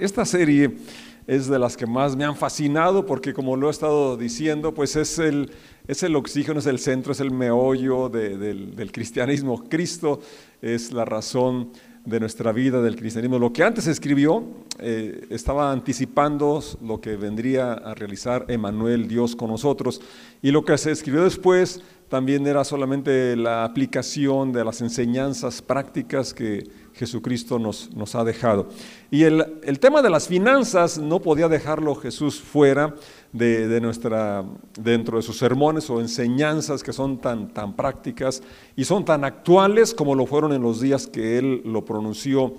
Esta serie es de las que más me han fascinado porque como lo he estado diciendo, pues es el, es el oxígeno, es el centro, es el meollo del, cristianismo. Cristo es la razón de nuestra vida, del cristianismo. Lo que antes escribió eh, estaba anticipando lo que vendría a realizar Emanuel, Dios con nosotros. Y lo que se escribió después también era solamente la aplicación de las enseñanzas prácticas que Jesucristo nos, nos ha dejado. Y el, el, tema de las finanzas no podía dejarlo Jesús fuera de, de, nuestra, dentro de sus sermones o enseñanzas que son tan, tan prácticas y son tan actuales como lo fueron en los días que él lo pronunció.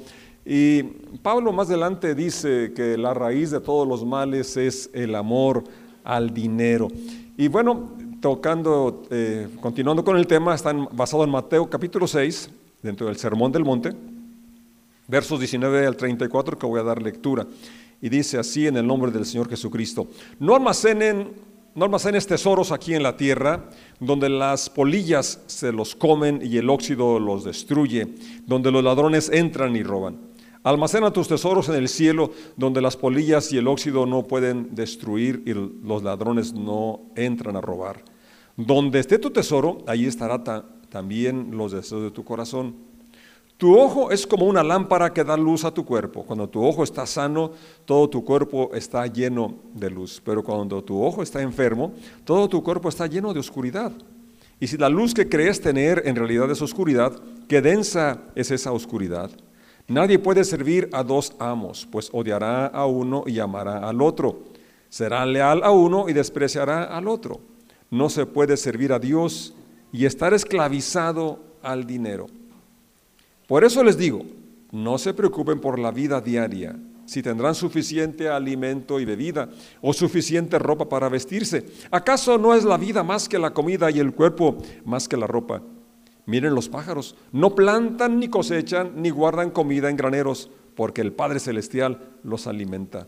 Y Pablo más adelante dice que la raíz de todos los males es el amor al dinero. Y bueno, tocando, eh, continuando con el tema, está basado en Mateo capítulo 6, dentro del Sermón del Monte versos 19 al 34 que voy a dar lectura. Y dice así en el nombre del Señor Jesucristo, no almacenen, no almacenes tesoros aquí en la tierra, donde las polillas se los comen y el óxido los destruye, donde los ladrones entran y roban. Almacena tus tesoros en el cielo, donde las polillas y el óxido no pueden destruir y los ladrones no entran a robar. Donde esté tu tesoro, ahí estará también los deseos de tu corazón. Tu ojo es como una lámpara que da luz a tu cuerpo. Cuando tu ojo está sano, todo tu cuerpo está lleno de luz. Pero cuando tu ojo está enfermo, todo tu cuerpo está lleno de oscuridad. Y si la luz que crees tener en realidad es oscuridad, qué densa es esa oscuridad. Nadie puede servir a dos amos, pues odiará a uno y amará al otro. Será leal a uno y despreciará al otro. No se puede servir a Dios y estar esclavizado al dinero. Por eso les digo, no se preocupen por la vida diaria, si tendrán suficiente alimento y bebida o suficiente ropa para vestirse. ¿Acaso no es la vida más que la comida y el cuerpo más que la ropa? Miren los pájaros, no plantan ni cosechan ni guardan comida en graneros, porque el Padre Celestial los alimenta.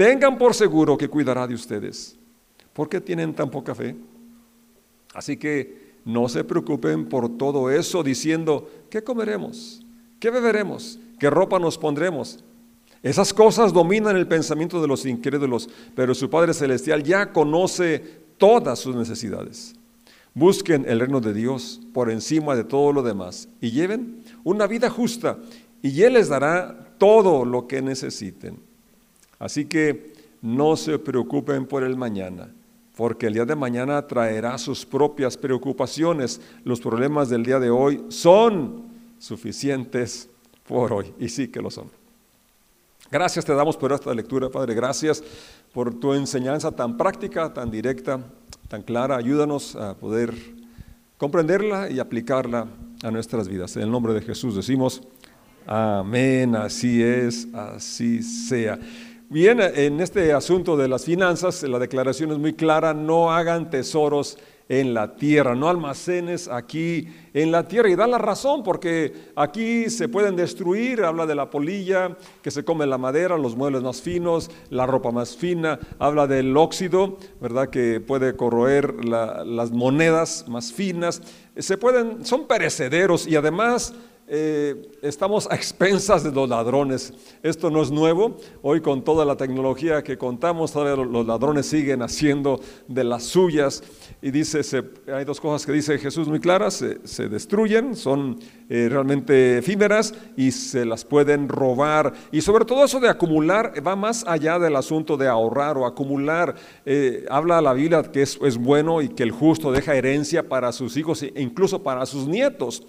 tengan por seguro que cuidará de ustedes. ¿Por qué tienen tan poca fe? Así que no se preocupen por todo eso diciendo, ¿qué comeremos? ¿Qué beberemos? ¿Qué ropa nos pondremos? Esas cosas dominan el pensamiento de los incrédulos, pero su Padre Celestial ya conoce todas sus necesidades. Busquen el reino de Dios por encima de todo lo demás y lleven una vida justa y Él les dará todo lo que necesiten. Así que no se preocupen por el mañana porque el día de mañana traerá sus propias preocupaciones. Los problemas del día de hoy son suficientes por hoy, y sí que lo son. Gracias te damos por esta lectura, Padre. Gracias por tu enseñanza tan práctica, tan directa, tan clara. Ayúdanos a poder comprenderla y aplicarla a nuestras vidas. En el nombre de Jesús decimos, amén, así es, así sea. Bien, en este asunto de las finanzas, la declaración es muy clara, no hagan tesoros en la tierra, no almacenes aquí en la tierra. Y da la razón, porque aquí se pueden destruir, habla de la polilla, que se come la madera, los muebles más finos, la ropa más fina, habla del óxido, ¿verdad? Que puede corroer las monedas más finas. Se pueden, son perecederos y además eh, estamos a expensas de los ladrones. Esto no es nuevo. Hoy con toda la tecnología que contamos, todavía los ladrones siguen haciendo de las suyas. Y dice, hay dos cosas que dice Jesús muy claras, se, destruyen, son eh, realmente efímeras y se las pueden robar. Y sobre todo eso de acumular va más allá del asunto de ahorrar o acumular. Eh, habla la Biblia que es, es bueno y que el justo deja herencia para sus hijos e incluso para sus nietos.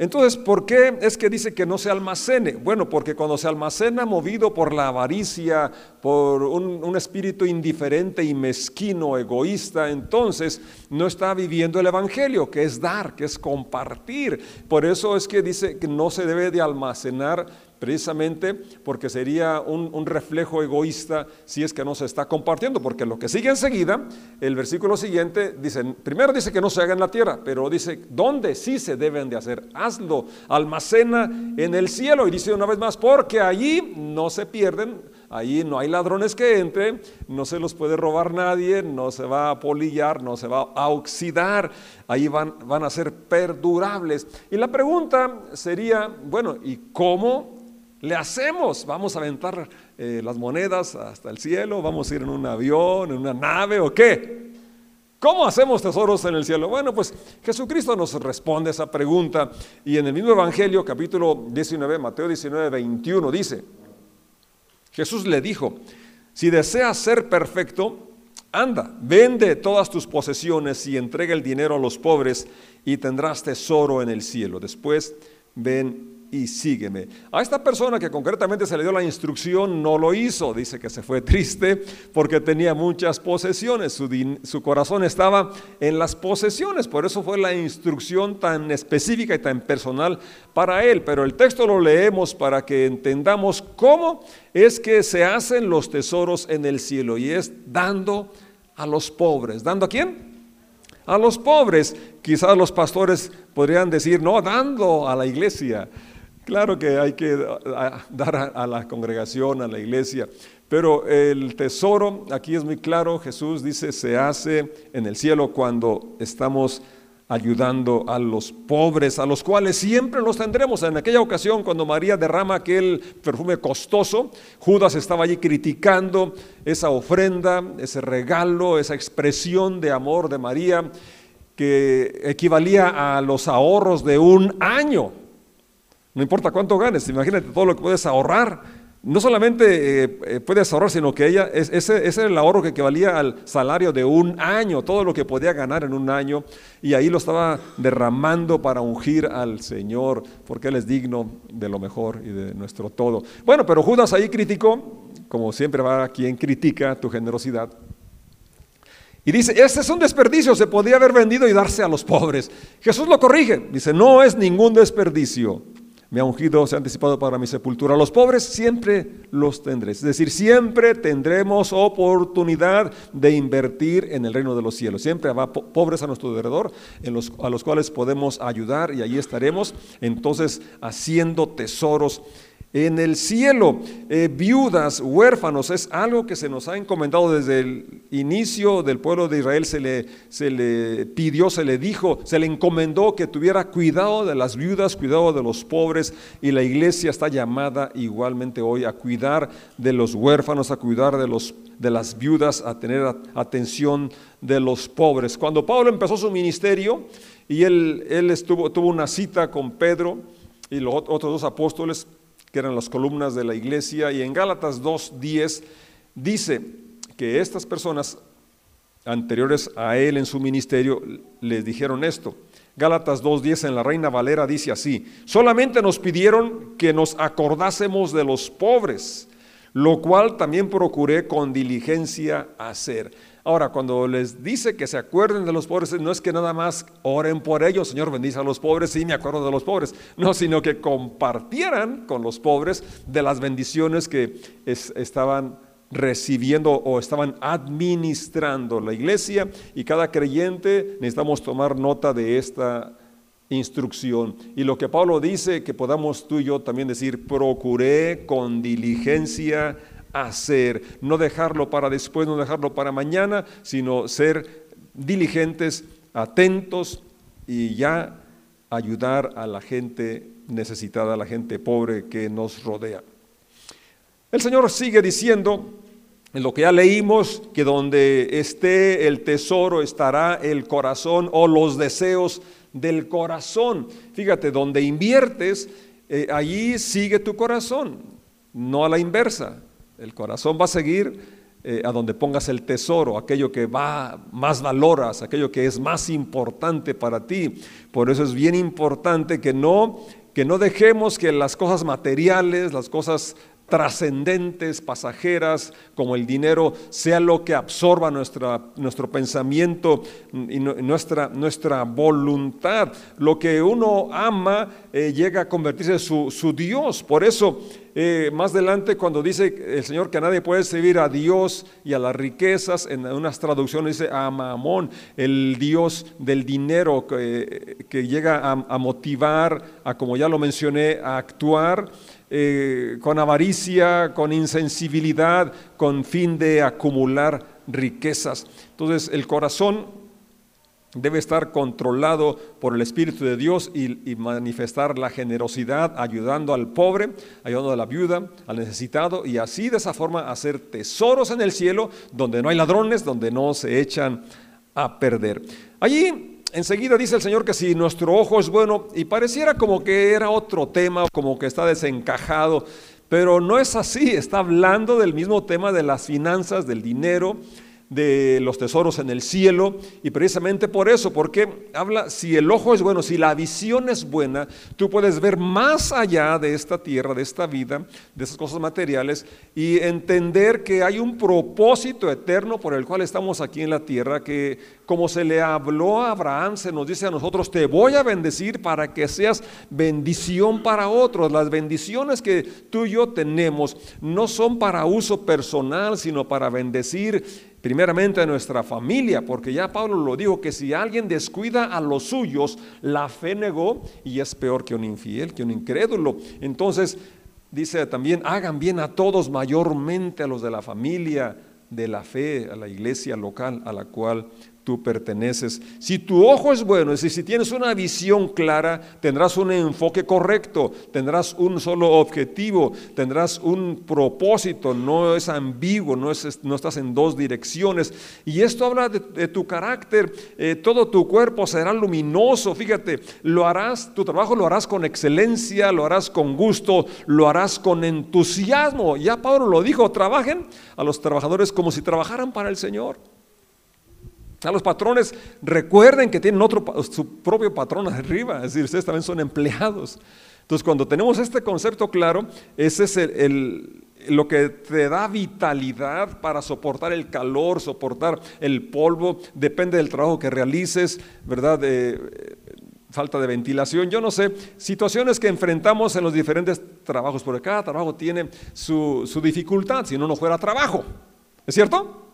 Entonces, ¿por qué es que dice que no se almacene? Bueno, porque cuando se almacena movido por la avaricia, por un, espíritu indiferente y mezquino, egoísta, entonces no está viviendo el Evangelio, que es dar, que es compartir. Por eso es que dice que no se debe de almacenar precisamente porque sería un, reflejo egoísta si es que no se está compartiendo, porque lo que sigue enseguida, el versículo siguiente dice, primero dice que no se haga en la tierra, pero dice, ¿dónde sí se deben de hacer? Hazlo, almacena en el cielo, y dice una vez más, porque allí no se pierden, allí no hay ladrones que entren, no se los puede robar nadie, no se va a polillar, no se va a oxidar, ahí van, van a ser perdurables. Y la pregunta sería, bueno, ¿y cómo le hacemos, vamos a aventar eh, las monedas hasta el cielo, vamos a ir en un avión, en una nave o qué. ¿Cómo hacemos tesoros en el cielo? Bueno, pues Jesucristo nos responde esa pregunta y en el mismo Evangelio, capítulo 19, Mateo 19, 21, dice, Jesús le dijo, si deseas ser perfecto, anda, vende todas tus posesiones y entrega el dinero a los pobres y tendrás tesoro en el cielo. Después ven y sígueme. A esta persona que concretamente se le dio la instrucción no lo hizo, dice que se fue triste porque tenía muchas posesiones, su, corazón estaba en las posesiones, por eso fue la instrucción tan específica y tan personal para él, pero el texto lo leemos para que entendamos cómo es que se hacen los tesoros en el cielo y es dando a los pobres. ¿Dando a quién? A los pobres. Quizás los pastores podrían decir, no, dando a la iglesia. Claro que hay que dar a la congregación, a la iglesia, pero el tesoro, aquí es muy claro, Jesús dice, se hace en el cielo cuando estamos ayudando a los pobres, a los cuales siempre los tendremos. En aquella ocasión, cuando María derrama aquel perfume costoso, Judas estaba allí criticando esa ofrenda, ese regalo, esa expresión de amor de María, que equivalía a los ahorros de un año no importa cuánto ganes, imagínate todo lo que puedes ahorrar. No solamente eh, eh, puedes ahorrar, sino que ella, ese, ese era el ahorro que equivalía al salario de un año, todo lo que podía ganar en un año, y ahí lo estaba derramando para ungir al Señor, porque Él es digno de lo mejor y de nuestro todo. Bueno, pero Judas ahí criticó, como siempre va quien critica tu generosidad, y dice, este es un desperdicio, se podría haber vendido y darse a los pobres. Jesús lo corrige, dice, no es ningún desperdicio me ha ungido, se ha anticipado para mi sepultura. Los pobres siempre los tendré. Es decir, siempre tendremos oportunidad de invertir en el reino de los cielos. Siempre habrá pobres a nuestro alrededor a los cuales podemos ayudar y allí estaremos entonces haciendo tesoros en el cielo. Eh, viudas, huérfanos, es algo que se nos ha encomendado desde el inicio del pueblo de Israel. Se le, se le pidió, se le dijo, se le encomendó que tuviera cuidado de las viudas, cuidado de los pobres. Y la iglesia está llamada igualmente hoy a cuidar de los huérfanos, a cuidar de, los, de las viudas, a tener atención de los pobres. Cuando Pablo empezó su ministerio y él, él estuvo, tuvo una cita con Pedro y los otros dos apóstoles, que eran las columnas de la iglesia, y en Gálatas 2.10 dice que estas personas anteriores a él en su ministerio les dijeron esto. Gálatas 2.10 en la Reina Valera dice así, solamente nos pidieron que nos acordásemos de los pobres, lo cual también procuré con diligencia hacer. Ahora, cuando les dice que se acuerden de los pobres, no es que nada más oren por ellos, Señor bendice a los pobres, sí me acuerdo de los pobres, no, sino que compartieran con los pobres de las bendiciones que estaban recibiendo o estaban administrando la iglesia y cada creyente necesitamos tomar nota de esta instrucción. Y lo que Pablo dice, que podamos tú y yo también decir, procuré con diligencia hacer, no dejarlo para después, no dejarlo para mañana, sino ser diligentes, atentos y ya ayudar a la gente necesitada, a la gente pobre que nos rodea. El Señor sigue diciendo, en lo que ya leímos, que donde esté el tesoro estará el corazón o los deseos del corazón. Fíjate, donde inviertes, eh, allí sigue tu corazón, no a la inversa. El corazón va a seguir eh, a donde pongas el tesoro, aquello que va más valoras, aquello que es más importante para ti. Por eso es bien importante que no que no dejemos que las cosas materiales, las cosas trascendentes, pasajeras, como el dinero, sea lo que absorba nuestra, nuestro pensamiento y nuestra, nuestra voluntad. Lo que uno ama eh, llega a convertirse en su, su Dios. Por eso, eh, más adelante, cuando dice el Señor que nadie puede servir a Dios y a las riquezas, en unas traducciones dice a Mamón, el Dios del dinero que, llega a, motivar, a como ya lo mencioné, a actuar. Eh, con avaricia, con insensibilidad, con fin de acumular riquezas. Entonces el corazón debe estar controlado por el Espíritu de Dios y, manifestar la generosidad, ayudando al pobre, ayudando a la viuda, al necesitado, y así de esa forma hacer tesoros en el cielo, donde no hay ladrones, donde no se echan a perder. Allí enseguida dice el Señor que si nuestro ojo es bueno, y pareciera como que era otro tema, como que está desencajado, pero no es así, está hablando del mismo tema de las finanzas, del dinero, de los tesoros en el cielo y precisamente por eso, porque habla, si el ojo es bueno, si la visión es buena, tú puedes ver más allá de esta tierra, de esta vida, de esas cosas materiales y entender que hay un propósito eterno por el cual estamos aquí en la tierra, que como se le habló a Abraham, se nos dice a nosotros, te voy a bendecir para que seas bendición para otros. Las bendiciones que tú y yo tenemos no son para uso personal, sino para bendecir primeramente a nuestra familia, porque ya Pablo lo dijo, que si alguien descuida a los suyos, la fe negó y es peor que un infiel, que un incrédulo. Entonces, dice también, hagan bien a todos, mayormente a los de la familia, de la fe, a la iglesia local a la cual tú perteneces. Si tu ojo es bueno, es decir, si tienes una visión clara, tendrás un enfoque correcto, tendrás un solo objetivo, tendrás un propósito, no es ambiguo, no, es, estás en dos direcciones. Y esto habla de, tu carácter, eh, todo tu cuerpo será luminoso, fíjate, lo harás, tu trabajo lo harás con excelencia, lo harás con gusto, lo harás con entusiasmo. Ya Pablo lo dijo, trabajen a los trabajadores como si trabajaran para el Señor. A los patrones recuerden que tienen otro, su propio patrón arriba, es decir, ustedes también son empleados. Entonces, cuando tenemos este concepto claro, ese es el, lo que te da vitalidad para soportar el calor, soportar el polvo, depende del trabajo que realices, ¿verdad? falta de ventilación, yo no sé, situaciones que enfrentamos en los diferentes trabajos, porque cada trabajo tiene su, su dificultad, si no, no fuera trabajo. ¿Es cierto?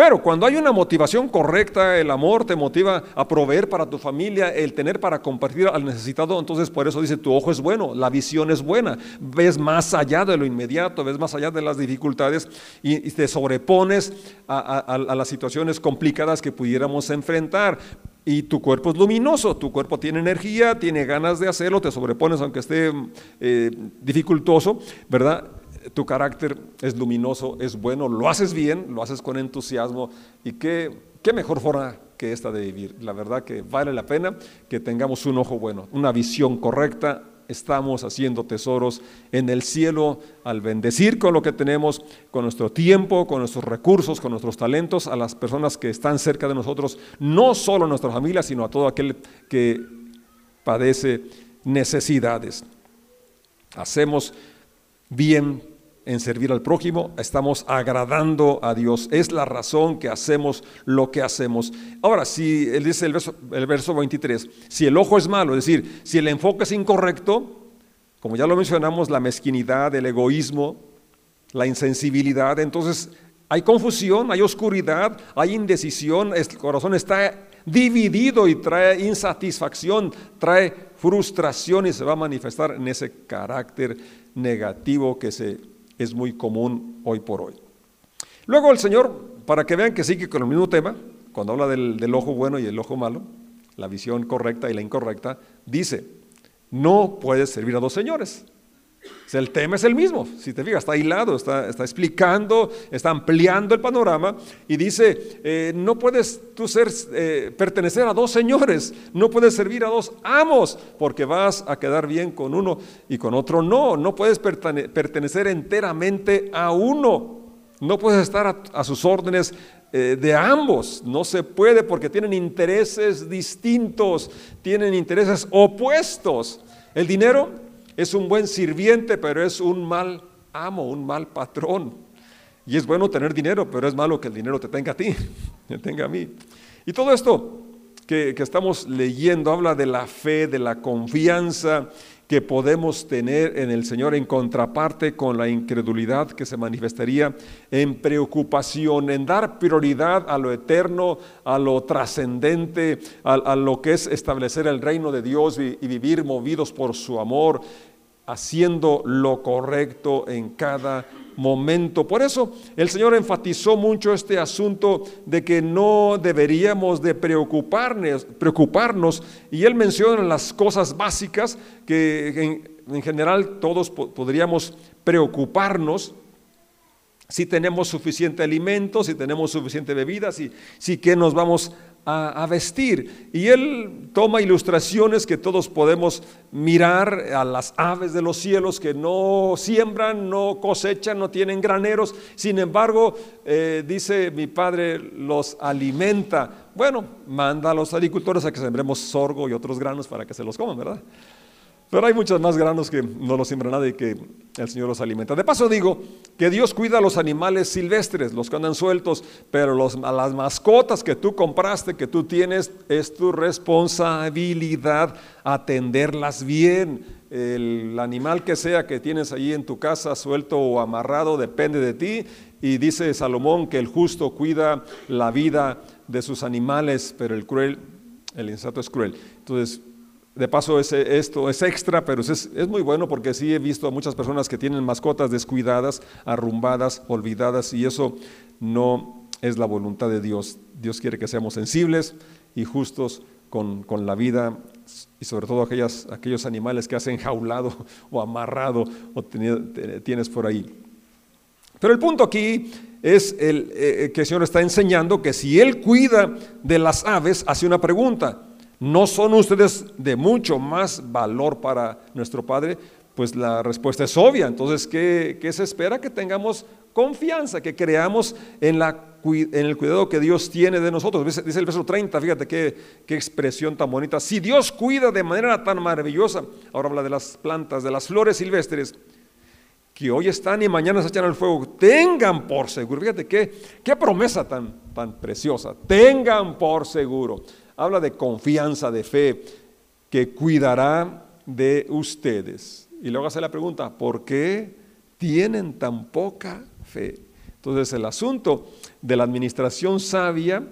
Pero cuando hay una motivación correcta, el amor te motiva a proveer para tu familia, el tener para compartir al necesitado, entonces por eso dice, tu ojo es bueno, la visión es buena, ves más allá de lo inmediato, ves más allá de las dificultades y, te sobrepones a, las situaciones complicadas que pudiéramos enfrentar. Y tu cuerpo es luminoso, tu cuerpo tiene energía, tiene ganas de hacerlo, te sobrepones aunque esté eh, dificultoso, ¿verdad? Tu carácter es luminoso, es bueno, lo haces bien, lo haces con entusiasmo y qué, qué mejor forma que esta de vivir. La verdad que vale la pena que tengamos un ojo bueno, una visión correcta. Estamos haciendo tesoros en el cielo al bendecir con lo que tenemos, con nuestro tiempo, con nuestros recursos, con nuestros talentos, a las personas que están cerca de nosotros, no solo a nuestra familia, sino a todo aquel que padece necesidades. Hacemos bien en servir al prójimo, estamos agradando a Dios. Es la razón que hacemos lo que hacemos. Ahora, si él dice el verso, el verso 23, si el ojo es malo, es decir, si el enfoque es incorrecto, como ya lo mencionamos, la mezquinidad, el egoísmo, la insensibilidad, entonces hay confusión, hay oscuridad, hay indecisión, el corazón está dividido y trae insatisfacción, trae frustración y se va a manifestar en ese carácter negativo que se es muy común hoy por hoy. Luego el Señor, para que vean que sigue con el mismo tema, cuando habla del, ojo bueno y el ojo malo, la visión correcta y la incorrecta, dice, no puedes servir a dos señores. El tema es el mismo, si te fijas, está está, está explicando, está ampliando el panorama y dice, eh, no puedes tú ser, eh, pertenecer a dos señores, no puedes servir a dos amos, porque vas a quedar bien con uno y con otro no, no puedes pertenecer enteramente a uno, no puedes estar a, sus órdenes eh, de ambos, no se puede porque tienen intereses distintos, tienen intereses opuestos. El dinero es un buen sirviente, pero es un mal amo, un mal patrón. Y es bueno tener dinero, pero es malo que el dinero te tenga a ti, te tenga a mí. Y todo esto que, que estamos leyendo habla de la fe, de la confianza que podemos tener en el Señor en contraparte con la incredulidad que se manifestaría en preocupación, en dar prioridad a lo eterno, a lo trascendente, a, lo que es establecer el reino de Dios y, y vivir movidos por su amor, haciendo lo correcto en cada momento. Por eso el Señor enfatizó mucho este asunto de que no deberíamos de preocuparnos, preocuparnos y Él menciona las cosas básicas que en, general todos podríamos preocuparnos si tenemos suficiente alimento, si tenemos suficiente bebida, si, si que nos vamos a, vestir. Y él toma ilustraciones que todos podemos mirar a las aves de los cielos que no siembran, no cosechan, no tienen graneros. Sin embargo, eh, dice mi padre, los alimenta. Bueno, manda a los agricultores a que sembremos sorgo y otros granos para que se los coman, ¿verdad? Pero hay muchos más granos que no los siembra nadie y que el Señor los alimenta. De paso digo que Dios cuida a los animales silvestres, los que andan sueltos, pero a las mascotas que tú compraste, que tú tienes, es tu responsabilidad atenderlas bien. El animal que sea que tienes ahí en tu casa suelto o amarrado depende de ti. Y dice Salomón que el justo cuida la vida de sus animales, pero el cruel, el insato es cruel. Entonces, de paso, esto es extra, pero es, es, muy bueno porque sí he visto a muchas personas que tienen mascotas descuidadas, arrumbadas, olvidadas, y eso no es la voluntad de Dios. Dios quiere que seamos sensibles y justos con, la vida y sobre todo aquellas, aquellos animales que has enjaulado o amarrado o tienes por ahí. Pero el punto aquí es el, eh, que el Señor está enseñando que si Él cuida de las aves, hace una pregunta. ¿No son ustedes de mucho más valor para nuestro Padre? Pues la respuesta es obvia. Entonces, ¿qué, se espera? Que tengamos confianza, que creamos en, la, en, el cuidado que Dios tiene de nosotros. Dice, el verso 30, fíjate qué, qué, expresión tan bonita. Si Dios cuida de manera tan maravillosa, ahora habla de las plantas, de las flores silvestres, que hoy están y mañana se echan al fuego, tengan por seguro, fíjate qué, qué promesa tan, tan preciosa, tengan por seguro habla de confianza, de fe, que cuidará de ustedes. Y luego hace la pregunta, ¿por qué tienen tan poca fe? Entonces el asunto de la administración sabia,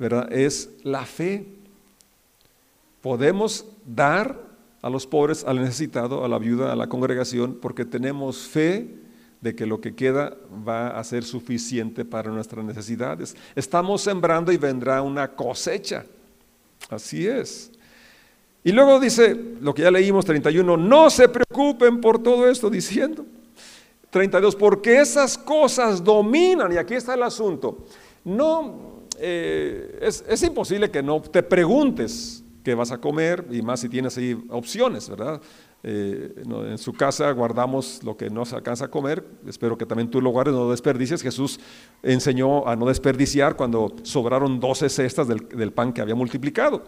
¿verdad? Es la fe. Podemos dar a los pobres, al necesitado, a la viuda, a la congregación, porque tenemos fe de que lo que queda va a ser suficiente para nuestras necesidades. Estamos sembrando y vendrá una cosecha. Así es. Y luego dice, lo que ya leímos, 31, no se preocupen por todo esto diciendo. 32, porque esas cosas dominan, y aquí está el asunto. No, eh, es, imposible que no te preguntes qué vas a comer, y más si tienes ahí opciones, ¿verdad? Eh, en su casa guardamos lo que no se alcanza a comer, espero que también tú lo guardes, no desperdicies. Jesús enseñó a no desperdiciar cuando sobraron 12 cestas del, pan que había multiplicado.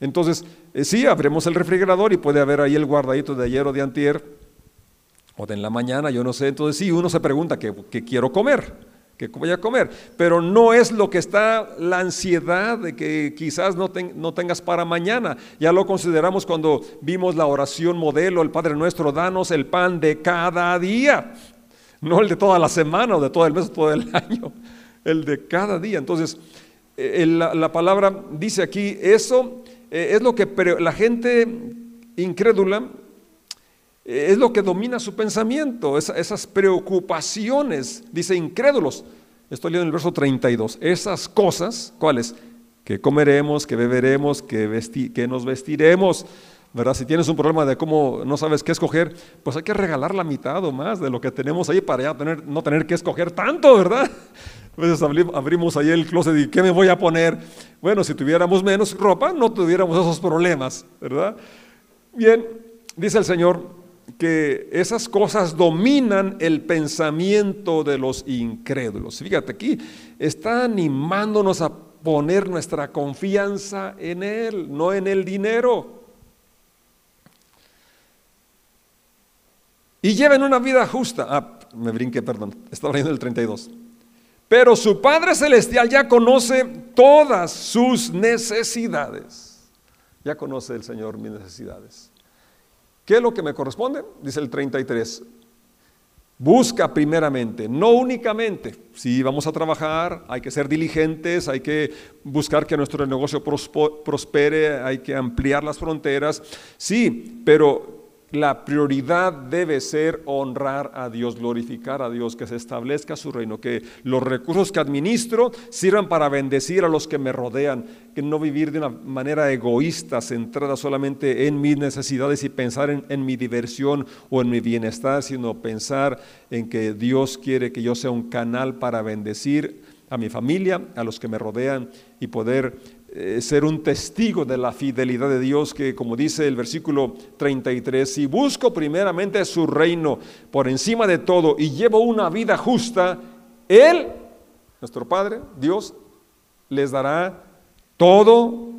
Entonces, eh, sí, abremos el refrigerador y puede haber ahí el guardadito de ayer o de antier, o de en la mañana, yo no sé. Entonces, sí, uno se pregunta qué quiero comer que voy a comer, pero no es lo que está la ansiedad de que quizás no, no, tengas para mañana. Ya lo consideramos cuando vimos la oración modelo, el Padre nuestro, danos el pan de cada día, no el de toda la semana o de todo el mes o todo el año, el de cada día. Entonces, eh, la, palabra dice aquí, eso eh, es lo que la gente incrédula es lo que domina su pensamiento, esas preocupaciones, dice incrédulos. Estoy leyendo el verso 32. Esas cosas, ¿cuáles? Que comeremos, que beberemos, que, que nos vestiremos. ¿verdad? Si tienes un problema de cómo no sabes qué escoger, pues hay que regalar la mitad o más de lo que tenemos ahí para ya tener, no tener que escoger tanto, ¿verdad? A veces abrimos ahí el closet y ¿qué me voy a poner? Bueno, si tuviéramos menos ropa, no tuviéramos esos problemas, ¿verdad? Bien, dice el Señor, que esas cosas dominan el pensamiento de los incrédulos. Fíjate, aquí está animándonos a poner nuestra confianza en Él, no en el dinero. y lleven una vida justa. Ah, me brinqué, perdón, estaba leyendo el 32. Pero su Padre Celestial ya conoce todas sus necesidades. Ya conoce el Señor mis necesidades. ¿Qué es lo que me corresponde? Dice el 33. Busca primeramente, no únicamente. Si vamos a trabajar, hay que ser diligentes, hay que buscar que nuestro negocio prospere, hay que ampliar las fronteras. Sí, pero la prioridad debe ser honrar a Dios, glorificar a Dios, que se establezca su reino, que los recursos que administro sirvan para bendecir a los que me rodean, que no vivir de una manera egoísta, centrada solamente en mis necesidades y pensar en, mi diversión o en mi bienestar, sino pensar en que Dios quiere que yo sea un canal para bendecir a mi familia, a los que me rodean y poder eh, ser un testigo de la fidelidad de Dios, que como dice el versículo 33, si busco primeramente su reino por encima de todo y llevo una vida justa, Él, nuestro Padre, Dios, les dará todo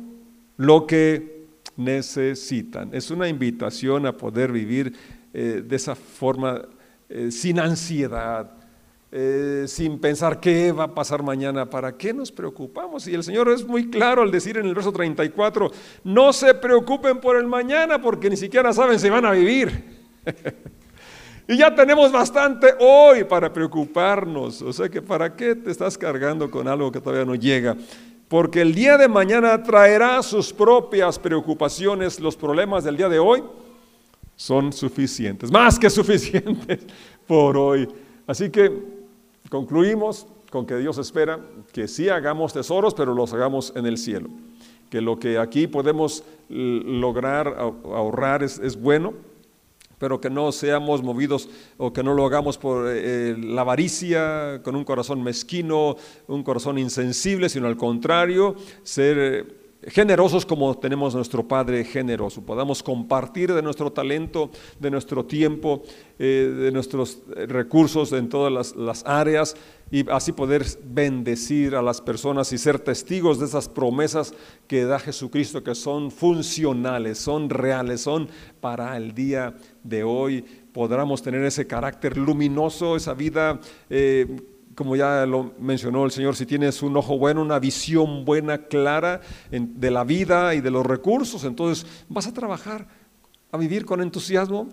lo que necesitan. Es una invitación a poder vivir eh, de esa forma eh, sin ansiedad, eh, sin pensar qué va a pasar mañana, ¿para qué nos preocupamos? Y el Señor es muy claro al decir en el verso 34, no se preocupen por el mañana porque ni siquiera saben si van a vivir. y ya tenemos bastante hoy para preocuparnos, o sea que ¿para qué te estás cargando con algo que todavía no llega? Porque el día de mañana traerá sus propias preocupaciones, los problemas del día de hoy son suficientes, más que suficientes por hoy. Así que Concluimos con que Dios espera que sí hagamos tesoros, pero los hagamos en el cielo. Que lo que aquí podemos lograr ahorrar es, bueno, pero que no seamos movidos o que no lo hagamos por eh, eh, la avaricia, con un corazón mezquino, un corazón insensible, sino al contrario, ser eh, generosos como tenemos nuestro Padre generoso, podamos compartir de nuestro talento, de nuestro tiempo, eh, de nuestros recursos en todas las, áreas y así poder bendecir a las personas y ser testigos de esas promesas que da Jesucristo, que son funcionales, son reales, son para el día de hoy. Podamos tener ese carácter luminoso, esa vida eh, como ya lo mencionó el Señor, si tienes un ojo bueno, una visión buena, clara de la vida y de los recursos, entonces vas a trabajar, a vivir con entusiasmo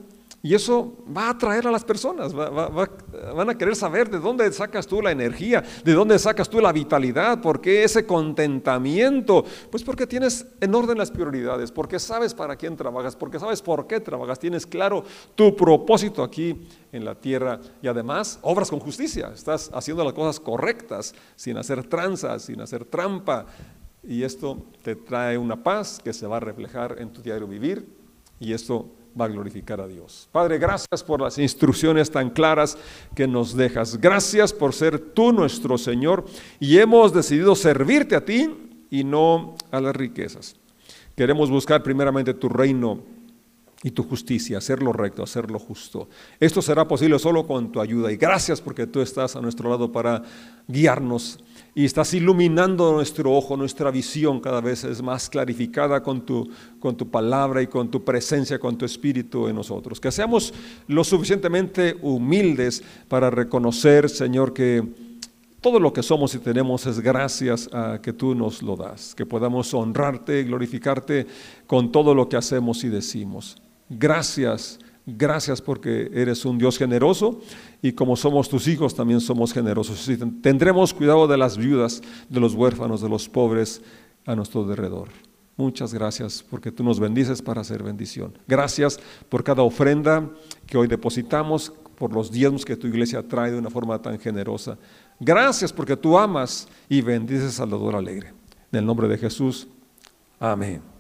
y eso va a atraer a las personas, van a querer saber de dónde sacas tú la energía, de dónde sacas tú la vitalidad, por qué ese contentamiento. Pues porque tienes en orden las prioridades, porque sabes para quién trabajas, porque sabes por qué trabajas, tienes claro tu propósito aquí en la tierra y además obras con justicia, estás haciendo las cosas correctas, sin hacer tranzas, sin hacer trampa. Y esto te trae una paz que se va a reflejar en tu diario vivir y esto va a glorificar a Dios. Padre, gracias por las instrucciones tan claras que nos dejas. Gracias por ser tú nuestro Señor y hemos decidido servirte a ti y no a las riquezas. Queremos buscar primeramente tu reino y tu justicia, hacer lo recto, hacer lo justo. Esto será posible solo con tu ayuda y gracias porque tú estás a nuestro lado para guiarnos y estás iluminando nuestro ojo, nuestra visión cada vez es más clarificada con tu, con tu palabra y con tu presencia, con tu espíritu en nosotros. Que seamos lo suficientemente humildes para reconocer, Señor, que todo lo que somos y tenemos es gracias a que tú nos lo das, que podamos honrarte y glorificarte con todo lo que hacemos y decimos. Gracias Gracias porque eres un Dios generoso y como somos tus hijos también somos generosos. Tendremos cuidado de las viudas, de los huérfanos, de los pobres a nuestro alrededor. Muchas gracias porque tú nos bendices para hacer bendición. Gracias por cada ofrenda que hoy depositamos, por los diezmos que tu iglesia trae de una forma tan generosa. Gracias porque tú amas y bendices al dador alegre. En el nombre de Jesús. Amén.